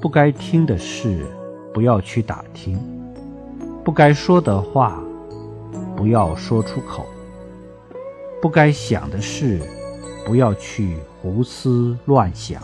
不该听的事不要去打听。不该说的话不要说出口。不该想的事不要去胡思乱想。